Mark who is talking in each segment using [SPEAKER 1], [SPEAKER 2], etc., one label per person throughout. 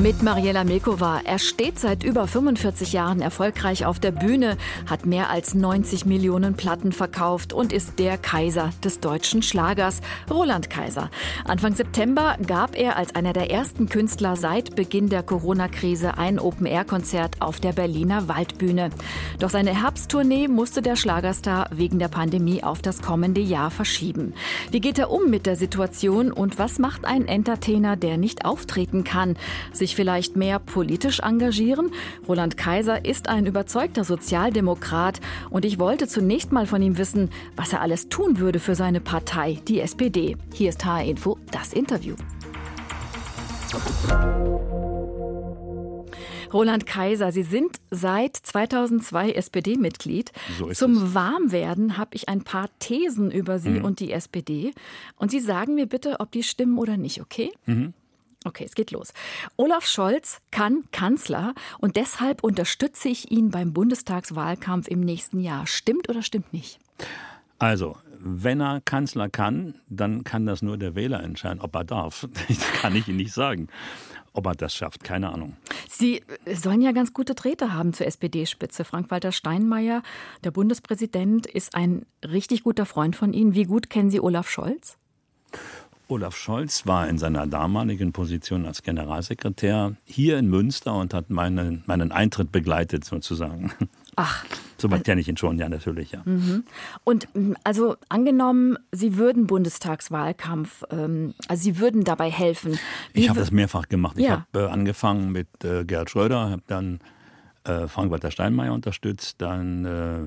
[SPEAKER 1] Mit Mariella Milkova. Er steht seit über 45 Jahren erfolgreich auf der Bühne, hat mehr als 90 Millionen Platten verkauft und ist der Kaiser des deutschen Schlagers, Roland Kaiser. Anfang September gab er als einer der ersten Künstler seit Beginn der Corona-Krise ein Open-Air-Konzert auf der Berliner Waldbühne. Doch seine Herbsttournee musste der Schlagerstar wegen der Pandemie auf das kommende Jahr verschieben. Wie geht er um mit der Situation und was macht ein Entertainer, der nicht auftreten kann? Sich vielleicht mehr politisch engagieren? Roland Kaiser ist ein überzeugter Sozialdemokrat und ich wollte zunächst mal von ihm wissen, was er alles tun würde für seine Partei, die SPD. Hier ist HR Info, das Interview. Roland Kaiser, Sie sind seit 2002 SPD-Mitglied.
[SPEAKER 2] So
[SPEAKER 1] Zum
[SPEAKER 2] es.
[SPEAKER 1] Warmwerden habe ich ein paar Thesen über Sie
[SPEAKER 2] Mhm.
[SPEAKER 1] und die SPD. Und Sie sagen mir bitte, ob die stimmen oder nicht, okay?
[SPEAKER 2] Mhm.
[SPEAKER 1] Okay, es geht los. Olaf Scholz kann Kanzler und deshalb unterstütze ich ihn beim Bundestagswahlkampf im nächsten Jahr. Stimmt oder stimmt nicht?
[SPEAKER 2] Also, wenn er Kanzler kann, dann kann das nur der Wähler entscheiden, ob er darf. Das kann ich Ihnen nicht sagen. Ob er das schafft, keine Ahnung.
[SPEAKER 1] Sie sollen ja ganz gute Drähte haben zur SPD-Spitze. Frank-Walter Steinmeier, der Bundespräsident, ist ein richtig guter Freund von Ihnen. Wie gut kennen Sie Olaf Scholz?
[SPEAKER 2] Olaf Scholz war in seiner damaligen Position als Generalsekretär hier in Münster und hat meinen, meinen Eintritt begleitet, sozusagen.
[SPEAKER 1] Ach,
[SPEAKER 2] Soweit kenne ich ihn schon, ja, natürlich, ja.
[SPEAKER 1] und ähm, also angenommen, Sie würden Bundestagswahlkampf, ähm, also Sie würden dabei helfen. Wie
[SPEAKER 2] Ich habe das mehrfach gemacht. Ich
[SPEAKER 1] Ja.
[SPEAKER 2] habe äh, angefangen mit äh, Gerhard Schröder, habe dann äh, Frank-Walter Steinmeier unterstützt, dann äh,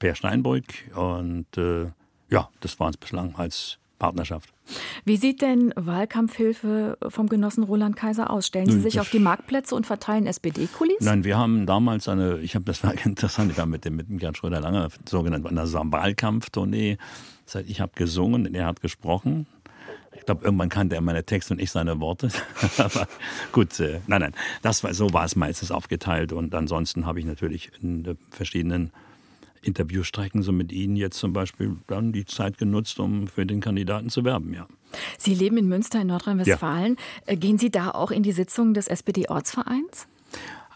[SPEAKER 2] Per Steinbrück und äh, ja, das war es bislang als Partnerschaft.
[SPEAKER 1] Wie sieht denn Wahlkampfhilfe vom Genossen Roland Kaiser aus? Stellen Sie sich
[SPEAKER 2] das-
[SPEAKER 1] auf die Marktplätze und verteilen SPD-Kulis?
[SPEAKER 2] Nein, wir haben damals eine, ich habe das war interessant, ich war mit dem, mit dem Gerhard Schröder lange sogenannte einer Wahlkampftournee. Das heißt, ich habe gesungen, er hat gesprochen. Ich glaube, irgendwann kannte er meine Texte und ich seine Worte. Aber gut, äh, nein, nein, das war, so war es meistens aufgeteilt. Und ansonsten habe ich natürlich in äh, verschiedenen Interviewstrecken, so mit Ihnen jetzt zum Beispiel, dann die Zeit genutzt, um für den Kandidaten zu werben, ja.
[SPEAKER 1] Sie leben in Münster in Nordrhein-Westfalen. Äh, Gehen Sie da auch in die Sitzungen des SPD-Ortsvereins?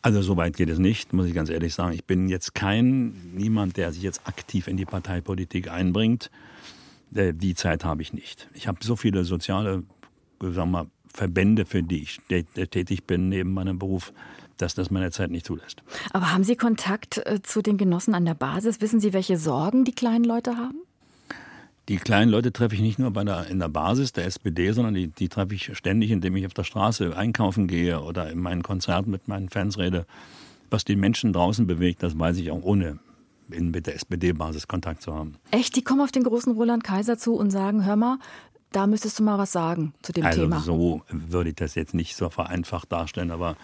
[SPEAKER 2] Also so weit geht es nicht, muss ich ganz ehrlich sagen. Ich bin jetzt kein niemand, der sich jetzt aktiv in die Parteipolitik einbringt. Äh, Die Zeit habe ich nicht. Ich habe so viele soziale, sagen wir mal, Verbände, für die ich tä- tätig bin neben meinem Beruf, dass das meine Zeit nicht zulässt.
[SPEAKER 1] Aber haben Sie Kontakt äh, zu den Genossen an der Basis? Wissen Sie, welche Sorgen die kleinen Leute haben?
[SPEAKER 2] Die kleinen Leute treffe ich nicht nur bei der, in der Basis der SPD, sondern die, die treffe ich ständig, indem ich auf der Straße einkaufen gehe oder in meinen Konzerten mit meinen Fans rede. Was die Menschen draußen bewegt, das weiß ich auch ohne in, mit der SPD-Basis Kontakt zu haben.
[SPEAKER 1] Echt, die kommen auf den großen Roland Kaiser zu und sagen, hör mal, da müsstest du mal was sagen zu dem
[SPEAKER 2] Also
[SPEAKER 1] Thema.
[SPEAKER 2] so würde ich das jetzt nicht so vereinfacht darstellen, aber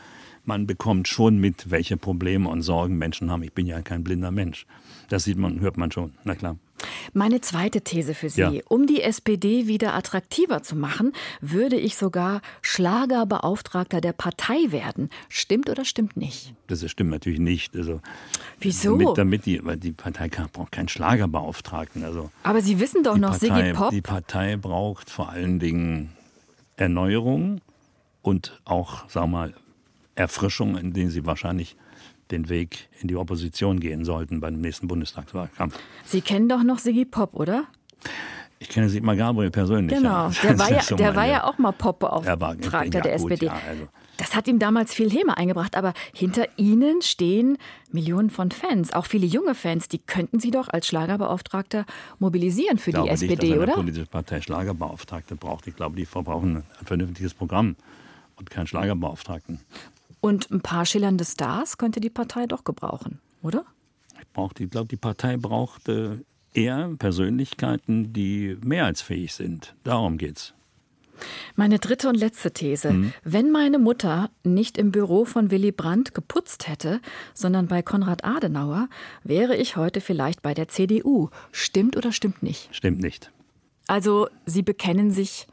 [SPEAKER 2] man bekommt schon mit, welche Probleme und Sorgen Menschen haben. Ich bin ja kein blinder Mensch. Das sieht man, hört man schon, na klar.
[SPEAKER 1] Meine zweite These für Sie.
[SPEAKER 2] Ja.
[SPEAKER 1] Um die SPD wieder attraktiver zu machen, würde ich sogar Schlagerbeauftragter der Partei werden. Stimmt oder stimmt nicht?
[SPEAKER 2] Das stimmt natürlich nicht. Also,
[SPEAKER 1] Wieso?
[SPEAKER 2] Damit, damit die, weil die Partei braucht keinen Schlagerbeauftragten. Also
[SPEAKER 1] Aber Sie wissen doch noch,
[SPEAKER 2] Partei,
[SPEAKER 1] Siggi Pop.
[SPEAKER 2] die Partei braucht vor allen Dingen Erneuerung und auch, sagen wir mal, Erfrischung, in denen sie wahrscheinlich den Weg in die Opposition gehen sollten beim nächsten Bundestagswahlkampf.
[SPEAKER 1] Sie kennen doch noch Siggi Pop, oder?
[SPEAKER 2] Ich kenne Sigmar Gabriel persönlich.
[SPEAKER 1] Genau.
[SPEAKER 2] ja.
[SPEAKER 1] Der war ja,
[SPEAKER 2] so
[SPEAKER 1] der war ja auch mal
[SPEAKER 2] Er war-
[SPEAKER 1] Pop-Beauftragter der
[SPEAKER 2] gut,
[SPEAKER 1] SPD.
[SPEAKER 2] ja, also.
[SPEAKER 1] Das hat ihm damals viel Häme eingebracht, aber hinter Ihnen stehen Millionen von Fans, auch viele junge Fans. Die könnten Sie doch als Schlagerbeauftragter mobilisieren für
[SPEAKER 2] Ich
[SPEAKER 1] die
[SPEAKER 2] glaube nicht,
[SPEAKER 1] SPD,
[SPEAKER 2] dass eine
[SPEAKER 1] oder?
[SPEAKER 2] politische Partei Schlagerbeauftragte braucht. Ich glaube, die verbrauchen ein vernünftiges Programm und keinen Schlagerbeauftragten.
[SPEAKER 1] Und ein paar schillernde Stars könnte die Partei doch gebrauchen, oder?
[SPEAKER 2] Ich, brauch- ich glaube, die Partei braucht äh, eher Persönlichkeiten, die mehrheitsfähig sind. Darum geht's.
[SPEAKER 1] Meine dritte und letzte These.
[SPEAKER 2] Mhm.
[SPEAKER 1] Wenn meine Mutter nicht im Büro von Willy Brandt geputzt hätte, sondern bei Konrad Adenauer, wäre ich heute vielleicht bei der CDU. Stimmt oder stimmt nicht?
[SPEAKER 2] Stimmt nicht.
[SPEAKER 1] Also, Sie bekennen sich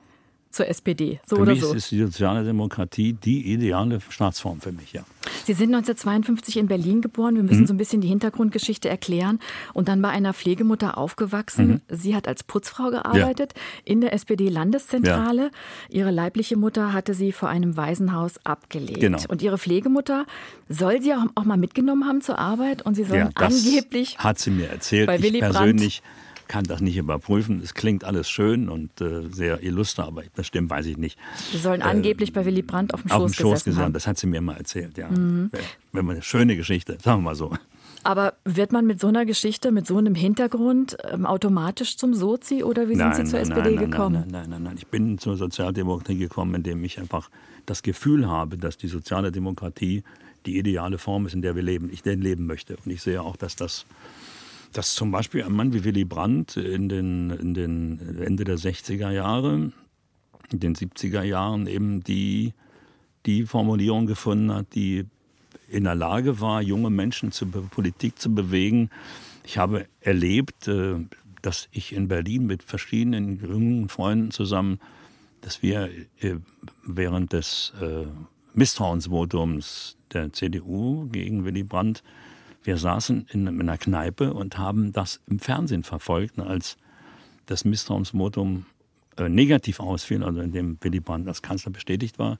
[SPEAKER 1] zur SPD, so
[SPEAKER 2] für
[SPEAKER 1] oder
[SPEAKER 2] mich
[SPEAKER 1] so.
[SPEAKER 2] ist die soziale Demokratie die ideale Staatsform für mich, ja.
[SPEAKER 1] Sie sind 1952 in Berlin geboren. Wir müssen
[SPEAKER 2] Mhm.
[SPEAKER 1] so ein bisschen die Hintergrundgeschichte erklären. Und dann bei einer Pflegemutter aufgewachsen.
[SPEAKER 2] Mhm.
[SPEAKER 1] Sie hat als Putzfrau gearbeitet in der SPD-Landeszentrale. Ihre leibliche Mutter hatte sie vor einem Waisenhaus abgelegt.
[SPEAKER 2] Genau.
[SPEAKER 1] Und ihre Pflegemutter soll sie auch, auch mal mitgenommen haben zur Arbeit. Und sie sollen
[SPEAKER 2] ja
[SPEAKER 1] angeblich
[SPEAKER 2] hat sie mir erzählt.
[SPEAKER 1] bei
[SPEAKER 2] ich
[SPEAKER 1] Willy Brandt-
[SPEAKER 2] persönlich kann das nicht überprüfen. Es klingt alles schön und äh, sehr illuster, aber das stimmt, weiß ich nicht.
[SPEAKER 1] Sie sollen angeblich bei Willy Brandt auf dem
[SPEAKER 2] Auf
[SPEAKER 1] Schoß,
[SPEAKER 2] dem Schoß
[SPEAKER 1] gesessen
[SPEAKER 2] gesessen,
[SPEAKER 1] haben.
[SPEAKER 2] das hat sie mir mal erzählt, ja.
[SPEAKER 1] Mhm.
[SPEAKER 2] Wenn man eine schöne Geschichte, sagen wir mal so.
[SPEAKER 1] Aber wird man mit so einer Geschichte, mit so einem Hintergrund ähm, automatisch zum Sozi oder wie sind Sie zur SPD
[SPEAKER 2] nein,
[SPEAKER 1] gekommen?
[SPEAKER 2] Nein, nein, nein, nein. Ich bin zur Sozialdemokratie gekommen, indem ich einfach das Gefühl habe, dass die soziale Demokratie die ideale Form ist, in der wir leben, ich denn leben möchte. Und ich sehe auch, dass das dass zum Beispiel ein Mann wie Willy Brandt in den, in den Ende der 60er Jahre, in den 70er Jahren eben die, die Formulierung gefunden hat, die in der Lage war, junge Menschen zur Politik zu bewegen. Ich habe erlebt, äh, dass ich in Berlin mit verschiedenen jungen Freunden zusammen, dass wir äh, während des äh, Misstrauensvotums der CDU gegen Willy Brandt, wir saßen in einer Kneipe und haben das im Fernsehen verfolgt, als das Misstrauensvotum äh, negativ ausfiel, also in dem Willy Brandt als Kanzler bestätigt war,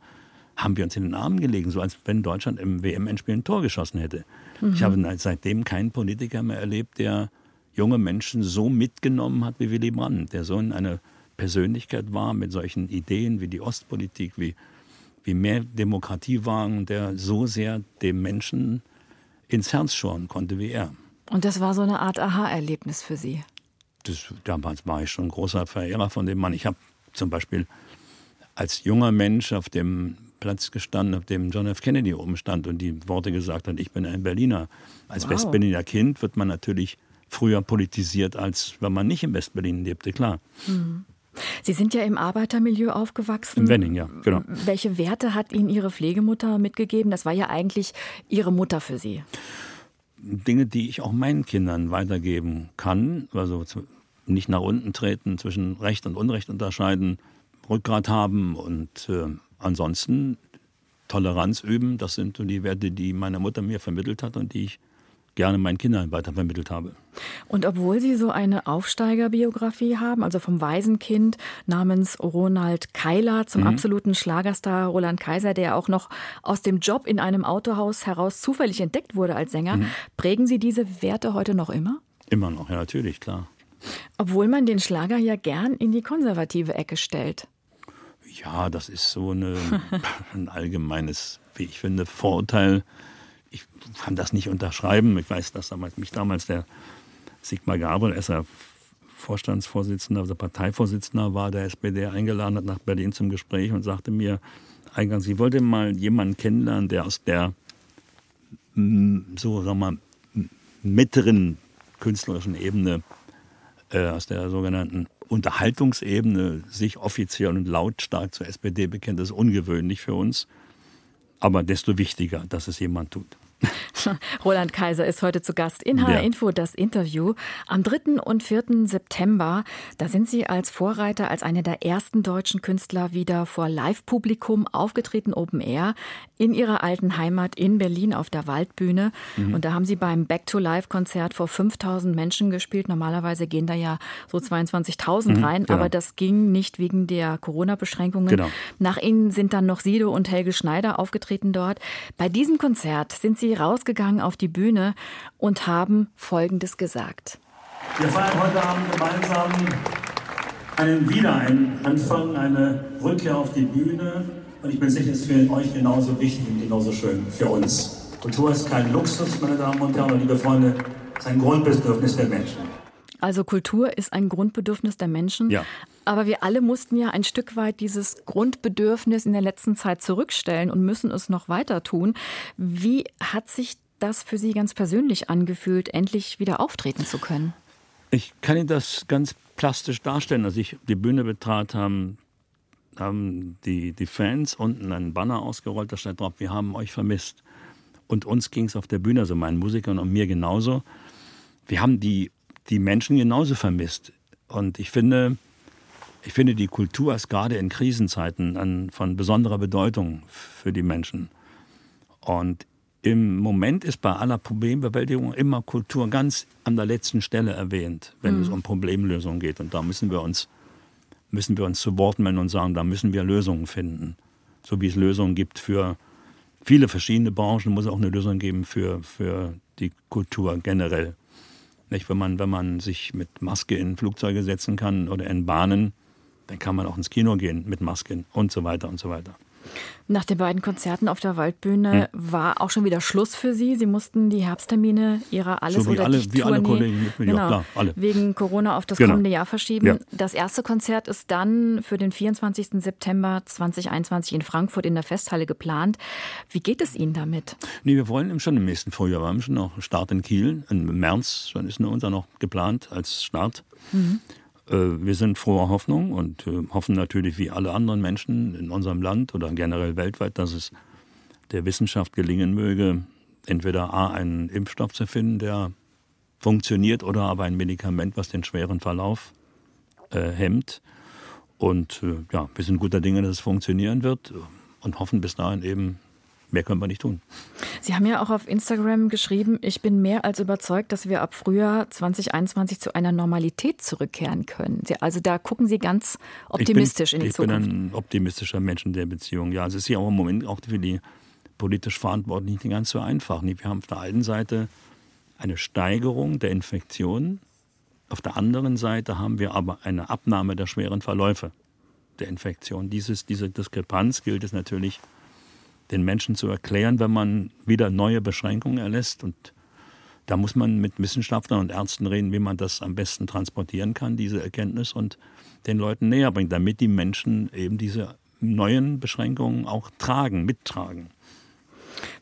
[SPEAKER 2] haben wir uns in den Armen gelegen, so als wenn Deutschland im WM-Endspiel ein Tor geschossen hätte. Ich habe ne- seitdem keinen Politiker mehr erlebt, der junge Menschen so mitgenommen hat wie Willy Brandt, der so in eine Persönlichkeit war mit solchen Ideen wie die Ostpolitik, wie, wie mehr Demokratie wagen, der so sehr dem Menschen ins Herz schauen konnte wie er.
[SPEAKER 1] Und das war so eine Art Aha-Erlebnis für Sie.
[SPEAKER 2] das, damals war ich schon ein großer Verehrer von dem Mann. Ich habe zum Beispiel als junger Mensch auf dem Platz gestanden, auf dem John F. Kennedy oben stand und die Worte gesagt hat, ich bin ein Berliner. Als
[SPEAKER 1] Wow.
[SPEAKER 2] Westberliner Kind wird man natürlich früher politisiert, als wenn man nicht in Westberlin lebte, klar.
[SPEAKER 1] Sie sind ja im Arbeitermilieu aufgewachsen.
[SPEAKER 2] Im Wenning, ja, genau.
[SPEAKER 1] Welche Werte hat Ihnen Ihre Pflegemutter mitgegeben? Das war ja eigentlich Ihre Mutter für Sie.
[SPEAKER 2] Dinge, die ich auch meinen Kindern weitergeben kann, also nicht nach unten treten, zwischen Recht und Unrecht unterscheiden, Rückgrat haben und äh, ansonsten Toleranz üben. Das sind so die Werte, die meine Mutter mir vermittelt hat und die ich gerne meinen Kindern weitervermittelt habe.
[SPEAKER 1] Und obwohl Sie so eine Aufsteigerbiografie haben, also vom Waisenkind namens Ronald Keiler
[SPEAKER 2] Mhm.
[SPEAKER 1] zum absoluten Schlagerstar Roland Kaiser, der auch noch aus dem Job in einem Autohaus heraus zufällig entdeckt wurde als Sänger,
[SPEAKER 2] Mhm.
[SPEAKER 1] prägen Sie diese Werte heute noch immer?
[SPEAKER 2] Immer noch, ja natürlich, klar.
[SPEAKER 1] Obwohl man den Schlager ja gern in die konservative Ecke stellt.
[SPEAKER 2] Ja, das ist so eine, ein allgemeines, wie ich finde, Vorurteil. Ich kann das nicht unterschreiben. Ich weiß, dass damals, mich damals der Sigmar Gabriel, er Vorstandsvorsitzender, also Parteivorsitzender war der SPD, eingeladen hat nach Berlin zum Gespräch und sagte mir eingangs, ich wollte mal jemanden kennenlernen, der aus der mm, so, sagen wir mal, mittleren künstlerischen Ebene äh, aus der sogenannten Unterhaltungsebene sich offiziell und lautstark zur SPD bekennt, das ist ungewöhnlich für uns. Aber desto wichtiger, dass es jemand tut.
[SPEAKER 1] Roland Kaiser ist heute zu Gast in HR
[SPEAKER 2] Ja.
[SPEAKER 1] Info, das Interview. Am 3. und 4. September, da sind Sie als Vorreiter, als einer der ersten deutschen Künstler wieder vor Live-Publikum aufgetreten, Open Air, in Ihrer alten Heimat in Berlin auf der Waldbühne.
[SPEAKER 2] Mhm.
[SPEAKER 1] Und da haben Sie beim Back-to-Live-Konzert vor 5000 Menschen gespielt. Normalerweise gehen da ja so 22.000 rein,
[SPEAKER 2] genau.
[SPEAKER 1] aber das ging nicht wegen der Corona-Beschränkungen.
[SPEAKER 2] Genau.
[SPEAKER 1] Nach Ihnen sind dann noch Sido und Helge Schneider aufgetreten dort. Bei diesem Konzert sind Sie rausgegangen auf die Bühne und haben Folgendes gesagt.
[SPEAKER 2] Wir feiern heute Abend gemeinsam einen Wiederanfang, eine Rückkehr auf die Bühne. Und ich bin sicher, es ist für euch genauso wichtig und genauso schön für uns. Kultur ist kein Luxus, meine Damen und Herren, und liebe Freunde, es ist ein Grundbedürfnis der Menschen.
[SPEAKER 1] Also Kultur ist ein Grundbedürfnis der Menschen.
[SPEAKER 2] Ja.
[SPEAKER 1] Aber wir alle mussten ja ein Stück weit dieses Grundbedürfnis in der letzten Zeit zurückstellen und müssen es noch weiter tun. Wie hat sich das für Sie ganz persönlich angefühlt, endlich wieder auftreten zu können?
[SPEAKER 2] Ich kann Ihnen das ganz plastisch darstellen. Als ich die Bühne betrat, haben, haben die, die Fans unten einen Banner ausgerollt, da stand drauf, wir haben euch vermisst. Und uns ging es auf der Bühne, also meinen Musikern und mir genauso. Wir haben die, die Menschen genauso vermisst. Und ich finde, ich finde, die Kultur ist gerade in Krisenzeiten an, von besonderer Bedeutung für die Menschen. Und im Moment ist bei aller Problembewältigung immer Kultur ganz an der letzten Stelle erwähnt, wenn mhm. es um Problemlösungen geht. Und da müssen wir uns, müssen wir uns zu Wort melden und sagen, da müssen wir Lösungen finden. So wie es Lösungen gibt für viele verschiedene Branchen, muss es auch eine Lösung geben für, für die Kultur generell. Nicht, wenn, man, wenn man sich mit Maske in Flugzeuge setzen kann oder in Bahnen, dann kann man auch ins Kino gehen mit Masken und so weiter und so weiter.
[SPEAKER 1] Nach den beiden Konzerten auf der Waldbühne hm. war auch schon wieder Schluss für Sie. Sie mussten die Herbsttermine Ihrer Alles- so
[SPEAKER 2] oder alle, wie alle Kollegen
[SPEAKER 1] genau,
[SPEAKER 2] ja, klar, alle.
[SPEAKER 1] wegen Corona auf das genau. kommende Jahr verschieben. Ja. Das erste Konzert ist dann für den 24. September 2021 in Frankfurt in der Festhalle geplant. Wie geht es Ihnen damit?
[SPEAKER 2] Nee, wir wollen schon im nächsten Frühjahr. Wir haben schon noch Start in Kiel. Im März dann ist nur unser noch geplant als Start. Mhm. Äh, wir sind froher Hoffnung und äh, hoffen natürlich wie alle anderen Menschen in unserem Land oder generell weltweit, dass es der Wissenschaft gelingen möge, entweder A, einen Impfstoff zu finden, der funktioniert, oder aber ein Medikament, was den schweren Verlauf äh, hemmt. Und äh, ja, wir sind guter Dinge, dass es funktionieren wird und hoffen bis dahin eben Mehr können wir nicht tun.
[SPEAKER 1] Sie haben ja auch auf Instagram geschrieben, ich bin mehr als überzeugt, dass wir ab Frühjahr 2021 zu einer Normalität zurückkehren können. Sie, also da gucken Sie ganz optimistisch
[SPEAKER 2] bin,
[SPEAKER 1] in die Zukunft.
[SPEAKER 2] Ich bin ein optimistischer Mensch in der Beziehung. Ja, es ist ja auch im Moment auch für die politisch Verantwortlichen nicht ganz so einfach. Wir haben auf der einen Seite eine Steigerung der Infektionen, auf der anderen Seite haben wir aber eine Abnahme der schweren Verläufe der Infektion. Dieses, diese Diskrepanz gilt es natürlich den Menschen zu erklären, wenn man wieder neue Beschränkungen erlässt. Und da muss man mit Wissenschaftlern und Ärzten reden, wie man das am besten transportieren kann, diese Erkenntnis, und den Leuten näher bringen, damit die Menschen eben diese neuen Beschränkungen auch tragen, mittragen.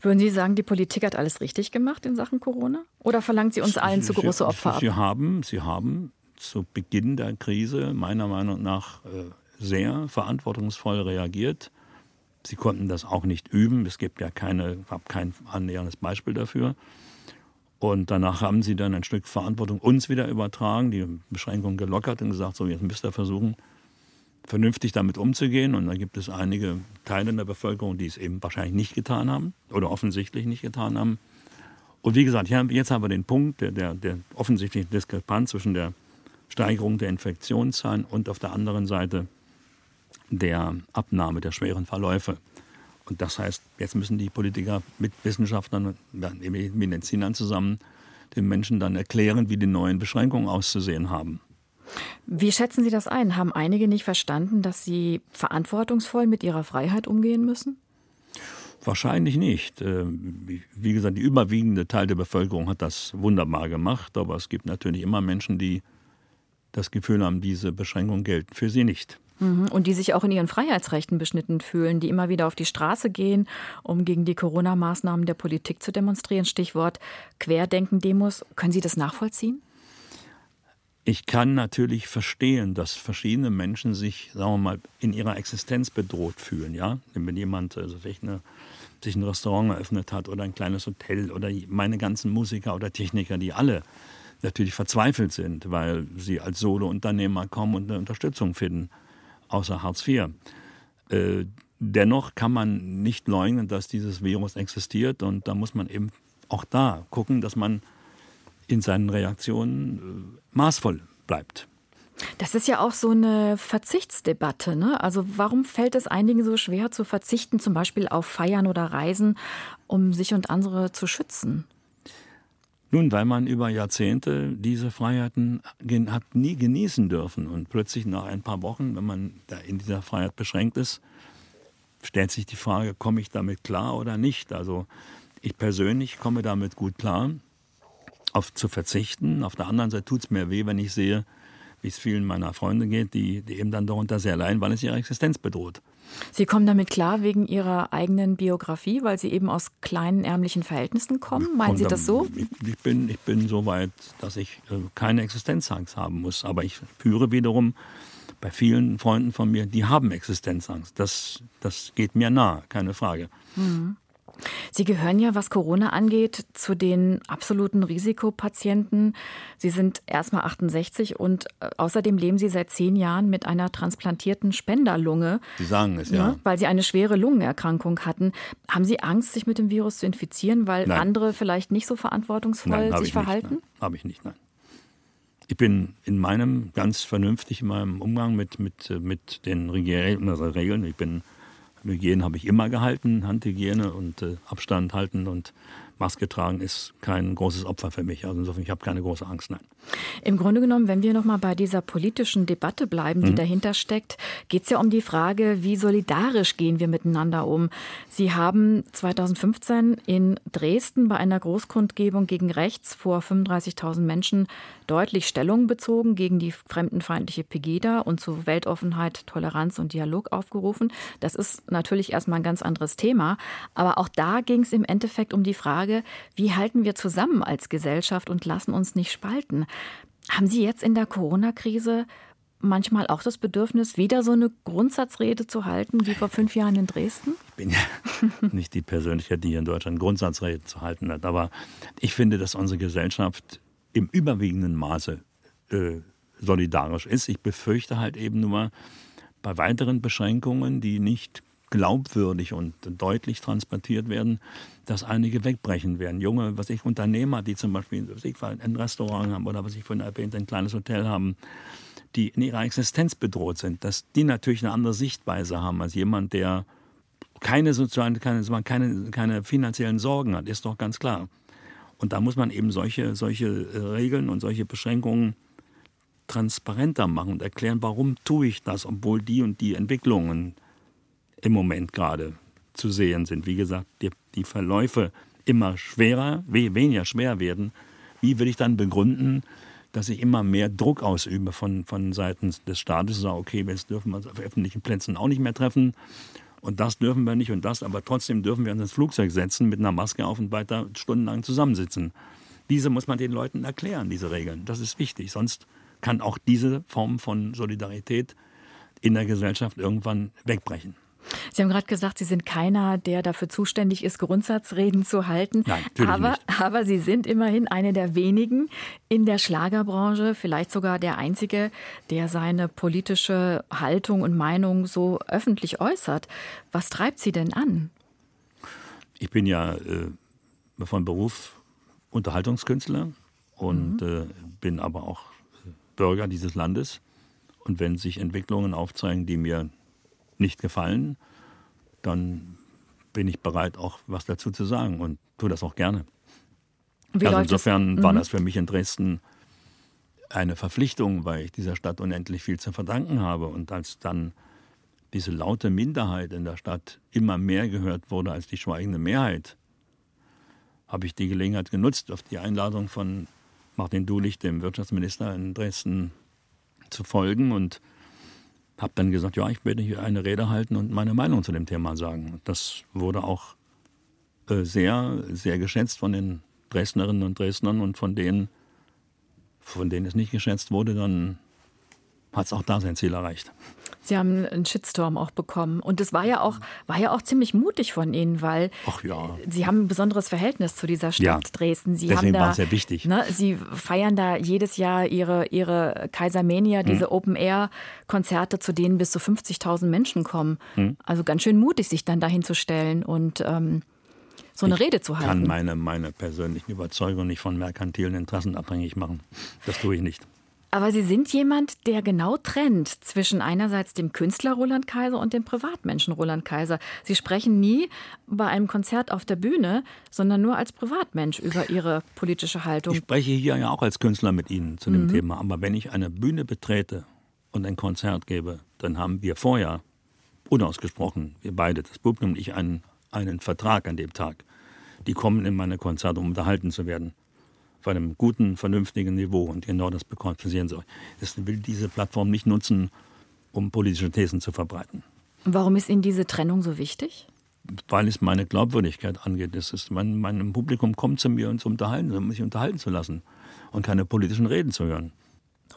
[SPEAKER 1] Würden Sie sagen, die Politik hat alles richtig gemacht in Sachen Corona? Oder verlangt sie uns allen zu große Opfer
[SPEAKER 2] ab? Sie haben, sie haben zu Beginn der Krise meiner Meinung nach äh, sehr verantwortungsvoll reagiert. Sie konnten das auch nicht üben. Es gibt ja keine, gab kein annäherndes Beispiel dafür. Und danach haben sie dann ein Stück Verantwortung uns wieder übertragen, die Beschränkungen gelockert und gesagt, so jetzt müsst ihr versuchen, vernünftig damit umzugehen. Und da gibt es einige Teile in der Bevölkerung, die es eben wahrscheinlich nicht getan haben oder offensichtlich nicht getan haben. Und wie gesagt, jetzt haben wir den Punkt der, der, der offensichtlichen Diskrepanz zwischen der Steigerung der Infektionszahlen und auf der anderen Seite der Abnahme der schweren Verläufe. Und das heißt, jetzt müssen die Politiker mit Wissenschaftlern, mit Medizinern zusammen den Menschen dann erklären, wie die neuen Beschränkungen auszusehen haben.
[SPEAKER 1] Wie schätzen Sie das ein? Haben einige nicht verstanden, dass sie verantwortungsvoll mit ihrer Freiheit umgehen müssen?
[SPEAKER 2] Wahrscheinlich nicht. Äh, wie gesagt, die überwiegende Teil der Bevölkerung hat das wunderbar gemacht, aber es gibt natürlich immer Menschen, die das Gefühl haben, diese Beschränkungen gelten für sie nicht.
[SPEAKER 1] Mhm. Und die sich auch in ihren Freiheitsrechten beschnitten fühlen, die immer wieder auf die Straße gehen, um gegen die Corona-Maßnahmen der Politik zu demonstrieren. Stichwort Querdenken-Demos. Können Sie das nachvollziehen?
[SPEAKER 2] Ich kann natürlich verstehen, dass verschiedene Menschen sich, sagen wir mal, in ihrer Existenz bedroht fühlen. Ja? Wenn jemand also eine, sich ein Restaurant eröffnet hat oder ein kleines Hotel oder meine ganzen Musiker oder Techniker, die alle natürlich verzweifelt sind, weil sie als Solo-Unternehmer kommen und eine Unterstützung finden außer Hartz IV. Äh, dennoch kann man nicht leugnen, dass dieses Virus existiert und da muss man eben auch da gucken, dass man in seinen Reaktionen äh, maßvoll bleibt.
[SPEAKER 1] Das ist ja auch so eine Verzichtsdebatte. Ne? Also warum fällt es einigen so schwer zu verzichten, zum Beispiel auf Feiern oder Reisen, um sich und andere zu schützen?
[SPEAKER 2] Nun, weil man über Jahrzehnte diese Freiheiten hat nie genießen dürfen und plötzlich nach ein paar Wochen, wenn man da in dieser Freiheit beschränkt ist, stellt sich die Frage, komme ich damit klar oder nicht? Also ich persönlich komme damit gut klar, auf zu verzichten. Auf der anderen Seite tut es mir weh, wenn ich sehe, wie es vielen meiner Freunde geht, die, die eben dann darunter sehr leiden, weil es ihre Existenz bedroht.
[SPEAKER 1] Sie kommen damit klar wegen Ihrer eigenen Biografie, weil Sie eben aus kleinen ärmlichen Verhältnissen kommen? Meinen Sie das so?
[SPEAKER 2] Ich, ich, bin, ich bin so weit, dass ich äh, keine Existenzangst haben muss. Aber ich spüre wiederum bei vielen Freunden von mir, die haben Existenzangst. Das, das geht mir nah, keine Frage. Mhm.
[SPEAKER 1] Sie gehören ja, was Corona angeht, zu den absoluten Risikopatienten. Sie sind erstmal 68 und äh, außerdem leben Sie seit zehn Jahren mit einer transplantierten Spenderlunge.
[SPEAKER 2] Sie sagen es, ja.
[SPEAKER 1] Ne, weil Sie eine schwere Lungenerkrankung hatten. Haben Sie Angst, sich mit dem Virus zu infizieren, weil
[SPEAKER 2] Nein.
[SPEAKER 1] andere vielleicht nicht so verantwortungsvoll
[SPEAKER 2] Nein,
[SPEAKER 1] sich verhalten?
[SPEAKER 2] Habe ich nicht, nein. Ich bin in meinem ganz vernünftig in meinem Umgang mit, mit, äh, mit den Regeln. Regeln. Ich bin Hygiene habe ich immer gehalten, Handhygiene und äh, Abstand halten und Maske tragen ist kein großes Opfer für mich. Also insofern, ich habe keine große Angst, nein.
[SPEAKER 1] Im Grunde genommen, wenn wir noch mal bei dieser politischen Debatte bleiben, die
[SPEAKER 2] Mhm.
[SPEAKER 1] dahinter steckt, geht es ja um die Frage, wie solidarisch gehen wir miteinander um. Sie haben 2015 in Dresden bei einer Großkundgebung gegen rechts vor 35.000 Menschen deutlich Stellung bezogen gegen die fremdenfeindliche Pegida und zu Weltoffenheit, Toleranz und Dialog aufgerufen. Das ist natürlich erstmal ein ganz anderes Thema. Aber auch da ging es im Endeffekt um die Frage, wie halten wir zusammen als Gesellschaft und lassen uns nicht spalten. Haben Sie jetzt in der Corona-Krise manchmal auch das Bedürfnis, wieder so eine Grundsatzrede zu halten wie vor fünf Jahren in Dresden?
[SPEAKER 2] Ich bin ja nicht die Persönlichkeit, die hier in Deutschland Grundsatzreden zu halten hat. Aber ich finde, dass unsere Gesellschaft im überwiegenden Maße äh, solidarisch ist. Ich befürchte halt eben nur bei weiteren Beschränkungen, die nicht glaubwürdig und deutlich transportiert werden, dass einige wegbrechen werden. Junge, was ich Unternehmer, die zum Beispiel was ich, ein Restaurant haben oder was ich vorhin erwähnt, ein kleines Hotel haben, die in ihrer Existenz bedroht sind, dass die natürlich eine andere Sichtweise haben als jemand, der keine sozialen, keine, keine, keine finanziellen Sorgen hat, ist doch ganz klar. Und da muss man eben solche, solche äh, Regeln und solche Beschränkungen transparenter machen und erklären, warum tue ich das, obwohl die und die Entwicklungen im Moment gerade zu sehen sind. Wie gesagt, die, die Verläufe immer schwerer, we- weniger schwer werden. Wie will ich dann begründen, dass ich immer mehr Druck ausübe von, von Seiten des Staates und sage, okay, jetzt dürfen wir uns auf öffentlichen Plätzen auch nicht mehr treffen und das dürfen wir nicht und das, aber trotzdem dürfen wir uns ins Flugzeug setzen, mit einer Maske auf und weiter stundenlang zusammensitzen. Diese muss man den Leuten erklären, diese Regeln. Das ist wichtig. Sonst kann auch diese Form von Solidarität in der Gesellschaft irgendwann wegbrechen.
[SPEAKER 1] Sie haben gerade gesagt, Sie sind keiner, der dafür zuständig ist, Grundsatzreden zu halten.
[SPEAKER 2] Nein, natürlich
[SPEAKER 1] aber,
[SPEAKER 2] nicht.
[SPEAKER 1] aber Sie sind immerhin eine der wenigen in der Schlagerbranche, vielleicht sogar der einzige, der seine politische Haltung und Meinung so öffentlich äußert. Was treibt Sie denn an?
[SPEAKER 2] Ich bin ja äh, von Beruf Unterhaltungskünstler und äh, bin aber auch Bürger dieses Landes. Und wenn sich Entwicklungen aufzeigen, die mir nicht gefallen, dann bin ich bereit, auch was dazu zu sagen und tue das auch gerne.
[SPEAKER 1] Wie
[SPEAKER 2] also insofern war das für mich in Dresden eine Verpflichtung, weil ich dieser Stadt unendlich viel zu verdanken habe. Und als dann diese laute Minderheit in der Stadt immer mehr gehört wurde als die schweigende Mehrheit, habe ich die Gelegenheit genutzt, auf die Einladung von Martin Dulich, dem Wirtschaftsminister in Dresden, zu folgen und habe dann gesagt, ja, ich werde hier eine Rede halten und meine Meinung zu dem Thema sagen. Das wurde auch äh, sehr, sehr geschätzt von den Dresdnerinnen und Dresdnern und von denen, von denen es nicht geschätzt wurde, dann hat es auch da sein Ziel erreicht.
[SPEAKER 1] Sie haben einen Shitstorm auch bekommen. Und es war ja auch, war ja auch ziemlich mutig von Ihnen, weil
[SPEAKER 2] ja.
[SPEAKER 1] Sie haben ein besonderes Verhältnis zu dieser Stadt
[SPEAKER 2] Ja.
[SPEAKER 1] Dresden. Sie
[SPEAKER 2] Deswegen
[SPEAKER 1] haben da,
[SPEAKER 2] war es sehr wichtig.
[SPEAKER 1] Ne, Sie feiern da jedes Jahr Ihre, Ihre Kaisermania, diese
[SPEAKER 2] Hm.
[SPEAKER 1] Open-Air-Konzerte, zu denen bis zu 50.000 Menschen kommen.
[SPEAKER 2] Hm.
[SPEAKER 1] Also ganz schön mutig, sich dann dahin zu stellen und ähm, so eine Rede zu
[SPEAKER 2] kann
[SPEAKER 1] halten.
[SPEAKER 2] meine, meine persönlichen Überzeugungen nicht von merkantilen Interessen abhängig machen. Das tue ich nicht.
[SPEAKER 1] Aber Sie sind jemand, der genau trennt zwischen einerseits dem Künstler Roland Kaiser und dem Privatmenschen Roland Kaiser. Sie sprechen nie bei einem Konzert auf der Bühne, sondern nur als Privatmensch über Ihre politische Haltung.
[SPEAKER 2] Ich spreche hier ja auch als Künstler mit Ihnen zu dem Thema. Aber wenn ich eine Bühne betrete und ein Konzert gebe, dann haben wir vorher unausgesprochen, wir beide, das Publikum und ich, einen, einen Vertrag an dem Tag. Die kommen in meine Konzerte, um unterhalten zu werden. Auf einem guten, vernünftigen Niveau. Und genau das passieren soll. Ich will diese Plattform nicht nutzen, um politische Thesen zu verbreiten.
[SPEAKER 1] Warum ist Ihnen diese Trennung so wichtig?
[SPEAKER 2] weil es meine Glaubwürdigkeit angeht. Das ist mein, mein Publikum kommt zu mir, um zu unterhalten, um sich unterhalten zu lassen und keine politischen Reden zu hören.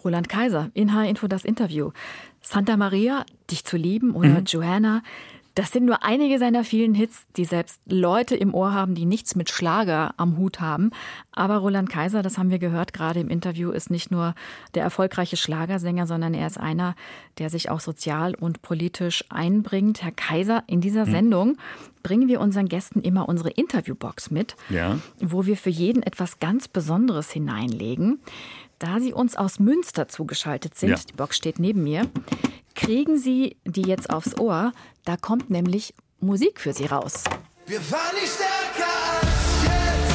[SPEAKER 1] Roland Kaiser, in H-Info das Interview. Santa Maria, dich zu lieben oder
[SPEAKER 2] Mhm.
[SPEAKER 1] Joanna, Das sind nur einige seiner vielen Hits, die selbst Leute im Ohr haben, die nichts mit Schlager am Hut haben. Aber Roland Kaiser, das haben wir gehört gerade im Interview, ist nicht nur der erfolgreiche Schlagersänger, sondern er ist einer, der sich auch sozial und politisch einbringt. Herr Kaiser, in dieser hm. Sendung bringen wir unseren Gästen immer unsere Interviewbox mit, ja. wo wir für jeden etwas ganz Besonderes hineinlegen. Da Sie uns aus Münster zugeschaltet sind, ja. die Box steht neben mir, kriegen Sie die jetzt aufs Ohr. Da kommt nämlich Musik für Sie raus. Wir fahren nicht stärker als jetzt.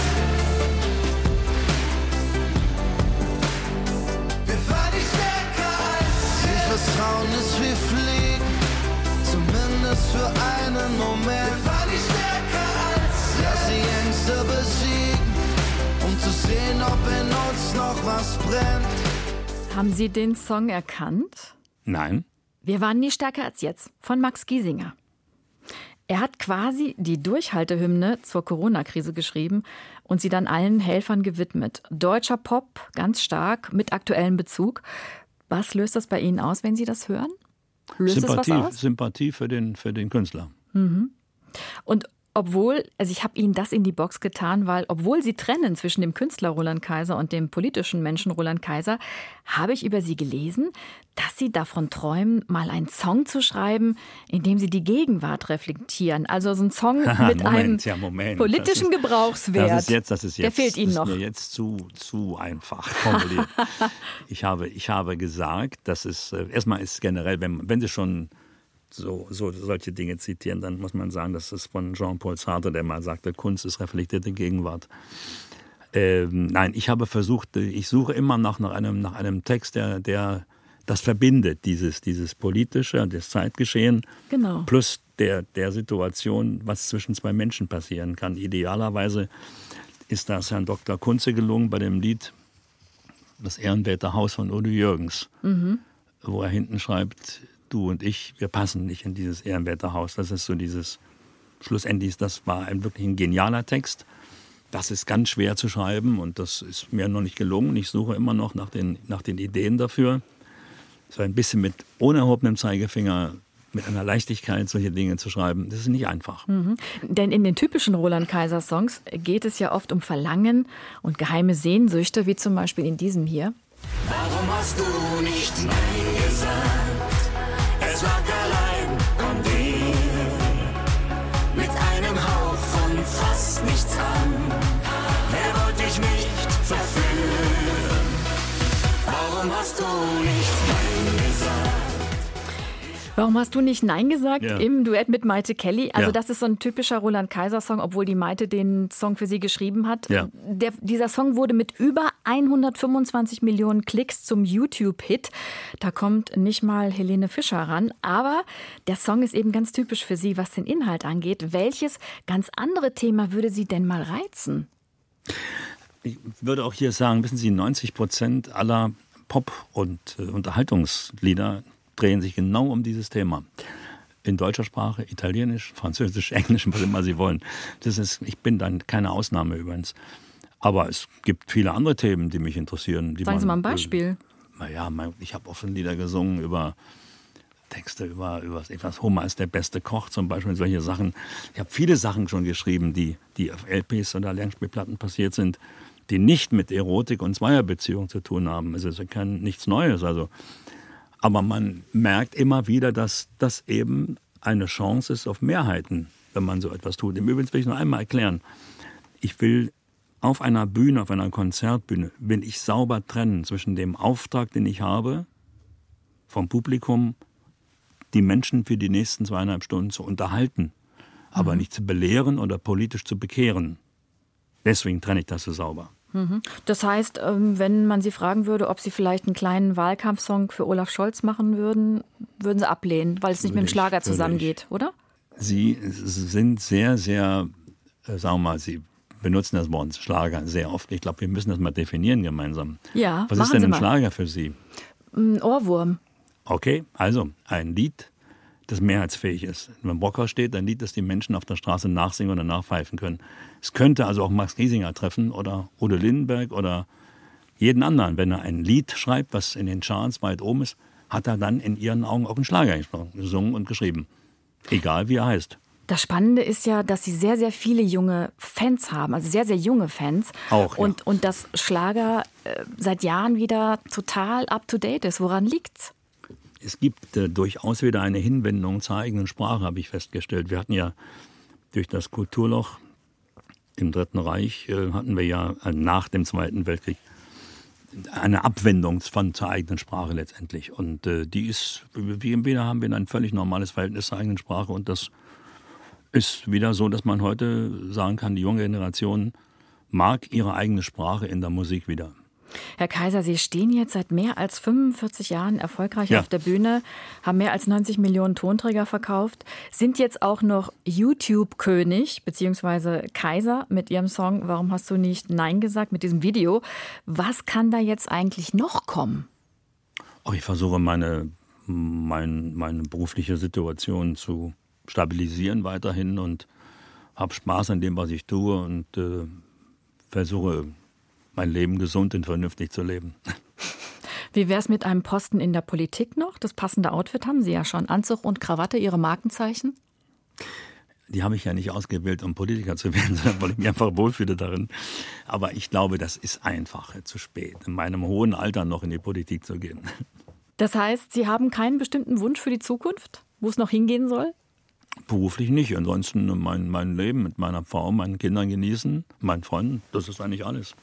[SPEAKER 3] Wir fahren nicht stärker als jetzt. Ich vertrauen ist wie fliegen, zumindest für einen Moment. Wir fahren nicht stärker als jetzt. Lass die Ängste besiegen, um zu sehen, ob in uns noch was brennt.
[SPEAKER 1] Haben Sie den Song erkannt?
[SPEAKER 2] Nein.
[SPEAKER 1] Wir waren nie stärker als jetzt von Max Giesinger. Er hat quasi die Durchhaltehymne zur Corona-Krise geschrieben und sie dann allen Helfern gewidmet. Deutscher Pop, ganz stark, mit aktuellem Bezug. Was löst das bei Ihnen aus, wenn Sie das hören?
[SPEAKER 2] Löst Sympathie, Sympathie für den, für den Künstler. Mhm.
[SPEAKER 1] Und obwohl, also ich habe Ihnen das in die Box getan, weil obwohl Sie trennen zwischen dem Künstler Roland Kaiser und dem politischen Menschen Roland Kaiser, habe ich über Sie gelesen, dass Sie davon träumen, mal einen Song zu schreiben, in dem Sie die Gegenwart reflektieren. Also so ein Song mit
[SPEAKER 2] Moment,
[SPEAKER 1] einem
[SPEAKER 2] ja, Moment.
[SPEAKER 1] politischen
[SPEAKER 2] ist,
[SPEAKER 1] Gebrauchswert.
[SPEAKER 2] Das ist jetzt, das ist jetzt,
[SPEAKER 1] Der fehlt Ihnen
[SPEAKER 2] das
[SPEAKER 1] noch.
[SPEAKER 2] ist mir jetzt zu, zu einfach formuliert. ich, habe, ich habe gesagt, dass es äh, erstmal ist generell, wenn, wenn Sie schon so, so solche Dinge zitieren, dann muss man sagen, das ist von Jean-Paul Sartre, der mal sagte, Kunst ist reflektierte Gegenwart. Ähm, nein, ich habe versucht, ich suche immer noch nach einem, nach einem Text, der, der das verbindet, dieses, dieses politische, das Zeitgeschehen,
[SPEAKER 1] genau.
[SPEAKER 2] plus der, der Situation, was zwischen zwei Menschen passieren kann. Idealerweise ist das Herrn Dr. Kunze gelungen bei dem Lied Das Ehrenwerter Haus von Udo Jürgens, mhm. wo er hinten schreibt, du und ich, wir passen nicht in dieses ehrenwerte Haus. Das ist so dieses, schlussendlich, das war ein wirklich ein genialer Text. Das ist ganz schwer zu schreiben und das ist mir noch nicht gelungen. Ich suche immer noch nach den, nach den Ideen dafür. So ein bisschen mit ohne erhobenem Zeigefinger mit einer Leichtigkeit solche Dinge zu schreiben, das ist nicht einfach. Mhm.
[SPEAKER 1] Denn in den typischen Roland Kaiser Songs geht es ja oft um Verlangen und geheime Sehnsüchte, wie zum Beispiel in diesem hier.
[SPEAKER 3] Warum hast du nicht Nein gesagt? Lag allein an dir. Mit einem Hauch von fast nichts an, wer wollte ich nicht verführen? Warum hast du nicht Nein gesagt?
[SPEAKER 1] Warum hast du nicht Nein gesagt
[SPEAKER 2] ja.
[SPEAKER 1] im Duett mit Maite Kelly? Also
[SPEAKER 2] ja.
[SPEAKER 1] das ist so ein typischer Roland Kaiser Song, obwohl die Maite den Song für sie geschrieben hat.
[SPEAKER 2] Ja.
[SPEAKER 1] Der, dieser Song wurde mit über 125 Millionen Klicks zum YouTube-Hit. Da kommt nicht mal Helene Fischer ran. Aber der Song ist eben ganz typisch für sie, was den Inhalt angeht. Welches ganz andere Thema würde sie denn mal reizen?
[SPEAKER 2] Ich würde auch hier sagen, wissen Sie, 90 Prozent aller Pop- und äh, Unterhaltungslieder drehen sich genau um dieses Thema. In deutscher Sprache, Italienisch, Französisch, Englisch, was immer Sie wollen. Das ist, ich bin dann keine Ausnahme übrigens. Aber es gibt viele andere Themen, die mich interessieren. Die
[SPEAKER 1] Sagen
[SPEAKER 2] man,
[SPEAKER 1] Sie mal ein Beispiel.
[SPEAKER 2] Äh, naja, ich habe auch schon Lieder gesungen über Texte über, über etwas. Homer ist der beste Koch zum Beispiel, solche Sachen. Ich habe viele Sachen schon geschrieben, die, die auf LPs oder Lernspielplatten passiert sind, die nicht mit Erotik und Zweierbeziehung zu tun haben. Es ist ja kein, nichts Neues. Also aber man merkt immer wieder, dass das eben eine Chance ist auf Mehrheiten, wenn man so etwas tut. Im Übrigen will ich noch einmal erklären. Ich will auf einer Bühne, auf einer Konzertbühne, will ich sauber trennen zwischen dem Auftrag, den ich habe, vom Publikum, die Menschen für die nächsten zweieinhalb Stunden zu unterhalten, aber mhm. nicht zu belehren oder politisch zu bekehren. Deswegen trenne ich das so sauber.
[SPEAKER 1] Mhm. Das heißt, ähm, wenn man Sie fragen würde, ob Sie vielleicht einen kleinen Wahlkampfsong für Olaf Scholz machen würden, würden Sie ablehnen, weil es nicht mit dem Schlager zusammengeht, oder?
[SPEAKER 2] Sie sind sehr, sehr, äh, sagen wir mal, Sie benutzen das Wort Schlager sehr oft. Ich glaube, wir müssen das mal definieren gemeinsam.
[SPEAKER 1] Ja,
[SPEAKER 2] Was ist denn ein Schlager für Sie?
[SPEAKER 1] Ein Ohrwurm.
[SPEAKER 2] Okay, also ein Lied, das mehrheitsfähig ist. Wenn Brockhaus steht, ein Lied, das die Menschen auf der Straße nachsingen oder nachpfeifen können. Es könnte also auch Max Giesinger treffen oder Udo Lindenberg oder jeden anderen. Wenn er ein Lied schreibt, was in den Charts weit oben ist, hat er dann in ihren Augen auch einen Schlager gesungen und geschrieben. Egal wie er heißt.
[SPEAKER 1] Das Spannende ist ja, dass Sie sehr, sehr viele junge Fans haben, also sehr, sehr junge Fans.
[SPEAKER 2] Auch, ja.
[SPEAKER 1] Und, und dass Schlager äh, seit Jahren wieder total up-to-date ist. Woran liegt's?
[SPEAKER 2] Es gibt äh, durchaus wieder eine Hinwendung zur eigenen Sprache, habe ich festgestellt. Wir hatten ja durch das Kulturloch im Dritten Reich, äh, hatten wir ja äh, nach dem Zweiten Weltkrieg eine Abwendung von zur eigenen Sprache letztendlich. Und äh, die ist, wie Wieder haben wir ein völlig normales Verhältnis zur eigenen Sprache und das ist wieder so, dass man heute sagen kann, die junge Generation mag ihre eigene Sprache in der Musik wieder.
[SPEAKER 1] Herr Kaiser, Sie stehen jetzt seit mehr als 45 Jahren erfolgreich
[SPEAKER 2] Ja.
[SPEAKER 1] auf der Bühne, haben mehr als 90 Millionen Tonträger verkauft, sind jetzt auch noch YouTube-König bzw. Kaiser mit Ihrem Song Warum hast du nicht Nein gesagt mit diesem Video. Was kann da jetzt eigentlich noch kommen?
[SPEAKER 2] Auch ich versuche meine, mein, meine berufliche Situation zu stabilisieren weiterhin und habe Spaß an dem, was ich tue und äh, versuche mein Leben gesund und vernünftig zu leben.
[SPEAKER 1] Wie wäre es mit einem Posten in der Politik noch? Das passende Outfit haben Sie ja schon. Anzug und Krawatte, Ihre Markenzeichen?
[SPEAKER 2] Die habe ich ja nicht ausgewählt, um Politiker zu werden, sondern weil ich mich einfach wohlfühle darin. Aber ich glaube, das ist einfach zu spät, in meinem hohen Alter noch in die Politik zu gehen.
[SPEAKER 1] Das heißt, Sie haben keinen bestimmten Wunsch für die Zukunft, wo es noch hingehen soll?
[SPEAKER 2] Beruflich nicht. Ansonsten mein, mein Leben mit meiner Frau, meinen Kindern genießen, meinen Freunden, das ist eigentlich alles.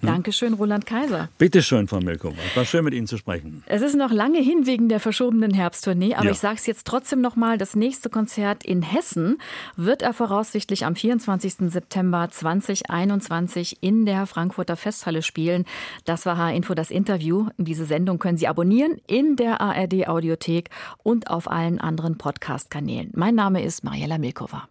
[SPEAKER 1] Dankeschön, Roland Kaiser.
[SPEAKER 2] Bitte schön, Frau Milkova. Es war schön, mit Ihnen zu sprechen.
[SPEAKER 1] Es ist noch lange hin wegen der verschobenen Herbsttournee, aber
[SPEAKER 2] Ja.
[SPEAKER 1] ich sage es jetzt trotzdem nochmal, das nächste Konzert in Hessen wird er voraussichtlich am 24. September 2021 in der Frankfurter Festhalle spielen. Das war H-Info das Interview. Diese Sendung können Sie abonnieren in der ARD Audiothek und auf allen anderen Podcast-Kanälen. Mein Name ist Mariella Milkova.